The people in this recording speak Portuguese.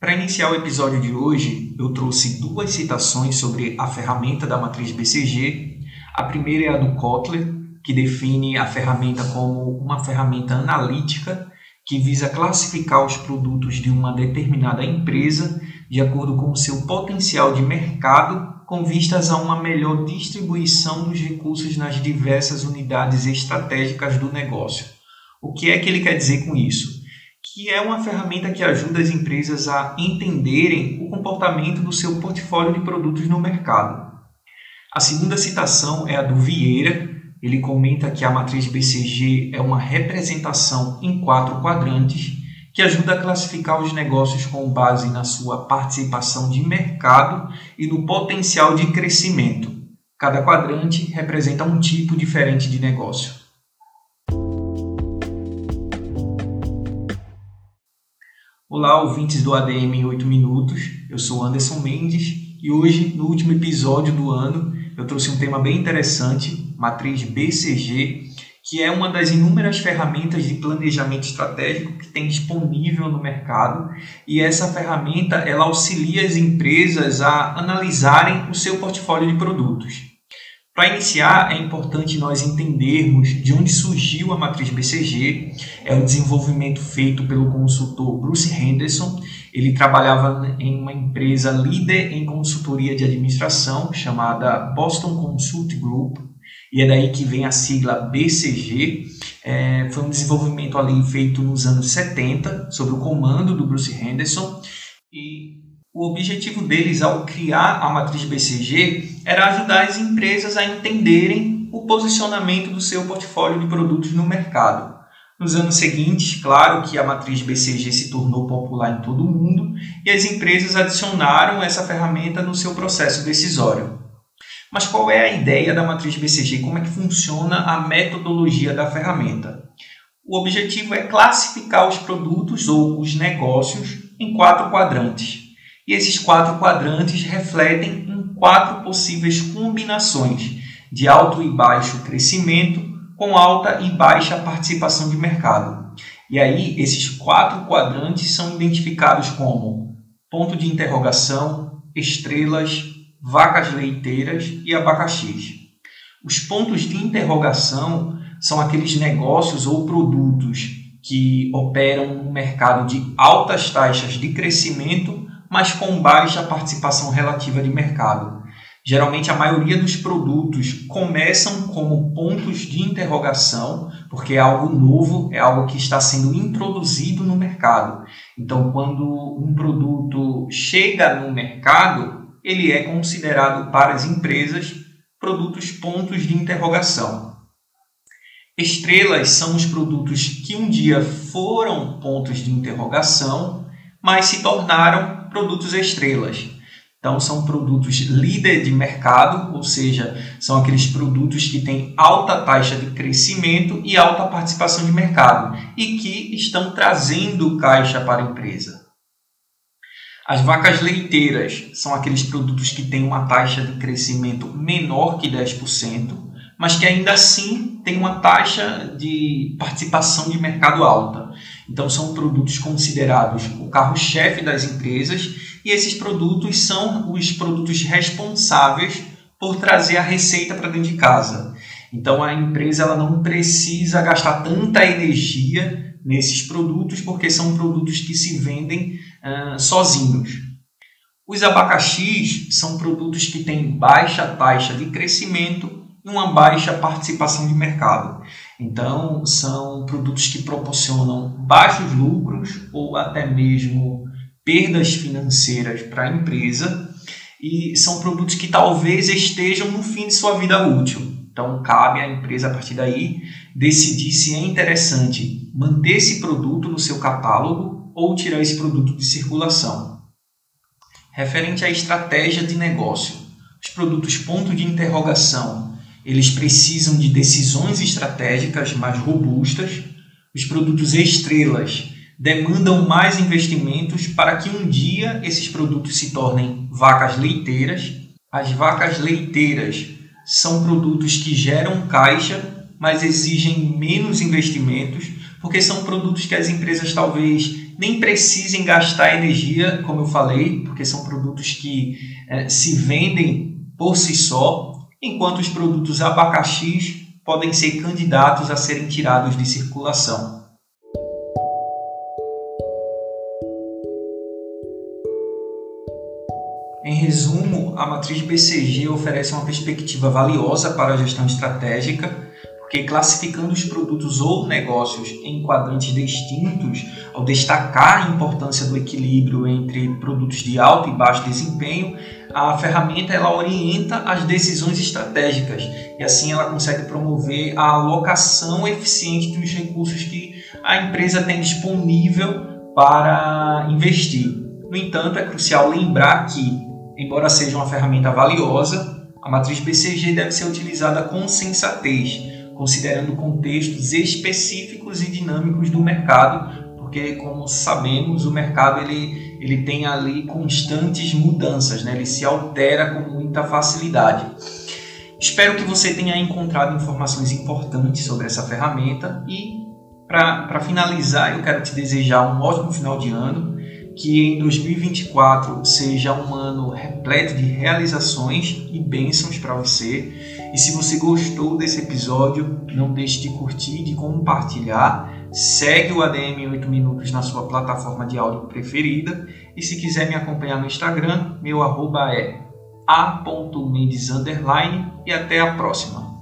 Para iniciar o episódio de hoje, eu trouxe duas citações sobre a ferramenta da matriz BCG. A primeira é a do Kotler, que define a ferramenta como uma ferramenta analítica que visa classificar os produtos de uma determinada empresa de acordo com o seu potencial de mercado, com vistas a uma melhor distribuição dos recursos nas diversas unidades estratégicas do negócio. O que é que ele quer dizer com isso? Que é uma ferramenta que ajuda as empresas a entenderem o comportamento do seu portfólio de produtos no mercado. A segunda citação é a do Vieira. Ele comenta que a matriz BCG é uma representação em quatro quadrantes que ajuda a classificar os negócios com base na sua participação de mercado e no potencial de crescimento. Cada quadrante representa um tipo diferente de negócio. Olá, ouvintes do ADM em 8 minutos. Eu sou Anderson Mendes e hoje, no último episódio do ano, eu trouxe um tema bem interessante, matriz BCG, que é uma das inúmeras ferramentas de planejamento estratégico que tem disponível no mercado, e essa ferramenta ela auxilia as empresas a analisarem o seu portfólio de produtos. Para iniciar, é importante nós entendermos de onde surgiu a matriz BCG. É um desenvolvimento feito pelo consultor Bruce Henderson. Ele trabalhava em uma empresa líder em consultoria de administração chamada Boston Consult Group, e é daí que vem a sigla BCG. É, foi um desenvolvimento ali feito nos anos 70, sob o comando do Bruce Henderson, e o objetivo deles ao criar a matriz BCG era ajudar as empresas a entenderem o posicionamento do seu portfólio de produtos no mercado. Nos anos seguintes, claro que a matriz BCG se tornou popular em todo o mundo e as empresas adicionaram essa ferramenta no seu processo decisório. Mas qual é a ideia da matriz BCG? Como é que funciona a metodologia da ferramenta? O objetivo é classificar os produtos ou os negócios em quatro quadrantes. E esses quatro quadrantes refletem em quatro possíveis combinações de alto e baixo crescimento com alta e baixa participação de mercado. E aí, esses quatro quadrantes são identificados como ponto de interrogação, estrelas, vacas leiteiras e abacaxis. Os pontos de interrogação são aqueles negócios ou produtos que operam no mercado de altas taxas de crescimento mas com baixa participação relativa de mercado. Geralmente, a maioria dos produtos começam como pontos de interrogação, porque é algo novo, é algo que está sendo introduzido no mercado. Então, quando um produto chega no mercado, ele é considerado para as empresas produtos pontos de interrogação. Estrelas são os produtos que um dia foram pontos de interrogação, mas se tornaram produtos estrelas. Então, são produtos líder de mercado, ou seja, são aqueles produtos que têm alta taxa de crescimento e alta participação de mercado e que estão trazendo caixa para a empresa. As vacas leiteiras são aqueles produtos que têm uma taxa de crescimento menor que 10%, mas que ainda assim têm uma taxa de participação de mercado alta. Então, são produtos considerados o carro-chefe das empresas e esses produtos são os produtos responsáveis por trazer a receita para dentro de casa. Então, a empresa ela não precisa gastar tanta energia nesses produtos porque são produtos que se vendem uh, sozinhos. Os abacaxis são produtos que têm baixa taxa de crescimento e uma baixa participação de mercado. Então, são produtos que proporcionam baixos lucros ou até mesmo perdas financeiras para a empresa e são produtos que talvez estejam no fim de sua vida útil. Então, cabe à empresa, a partir daí, decidir se é interessante manter esse produto no seu catálogo ou tirar esse produto de circulação. Referente à estratégia de negócio, os produtos ponto de interrogação eles precisam de decisões estratégicas mais robustas. Os produtos estrelas demandam mais investimentos para que um dia esses produtos se tornem vacas leiteiras. As vacas leiteiras são produtos que geram caixa, mas exigem menos investimentos, porque são produtos que as empresas talvez nem precisem gastar energia, como eu falei, porque são produtos que é, se vendem por si só, enquanto os produtos abacaxis podem ser candidatos a serem tirados de circulação. Em resumo, a matriz BCG oferece uma perspectiva valiosa para a gestão estratégica, porque classificando os produtos ou negócios em quadrantes distintos, ao destacar a importância do equilíbrio entre produtos de alto e baixo desempenho, a ferramenta ela orienta as decisões estratégicas e assim ela consegue promover a alocação eficiente dos recursos que a empresa tem disponível para investir. No entanto, é crucial lembrar que embora seja uma ferramenta valiosa, a matriz BCG deve ser utilizada com sensatez, considerando contextos específicos e dinâmicos do mercado, porque como sabemos, o mercado ele, ele tem ali constantes mudanças, né? ele se altera com muita facilidade. Espero que você tenha encontrado informações importantes sobre essa ferramenta e para finalizar, eu quero te desejar um ótimo final de ano que em 2024 seja um ano repleto de realizações e bênçãos para você. E se você gostou desse episódio, não deixe de curtir, de compartilhar. Segue o ADM 8 Minutos na sua plataforma de áudio preferida. E se quiser me acompanhar no Instagram, meu arroba é a.mendes e até a próxima.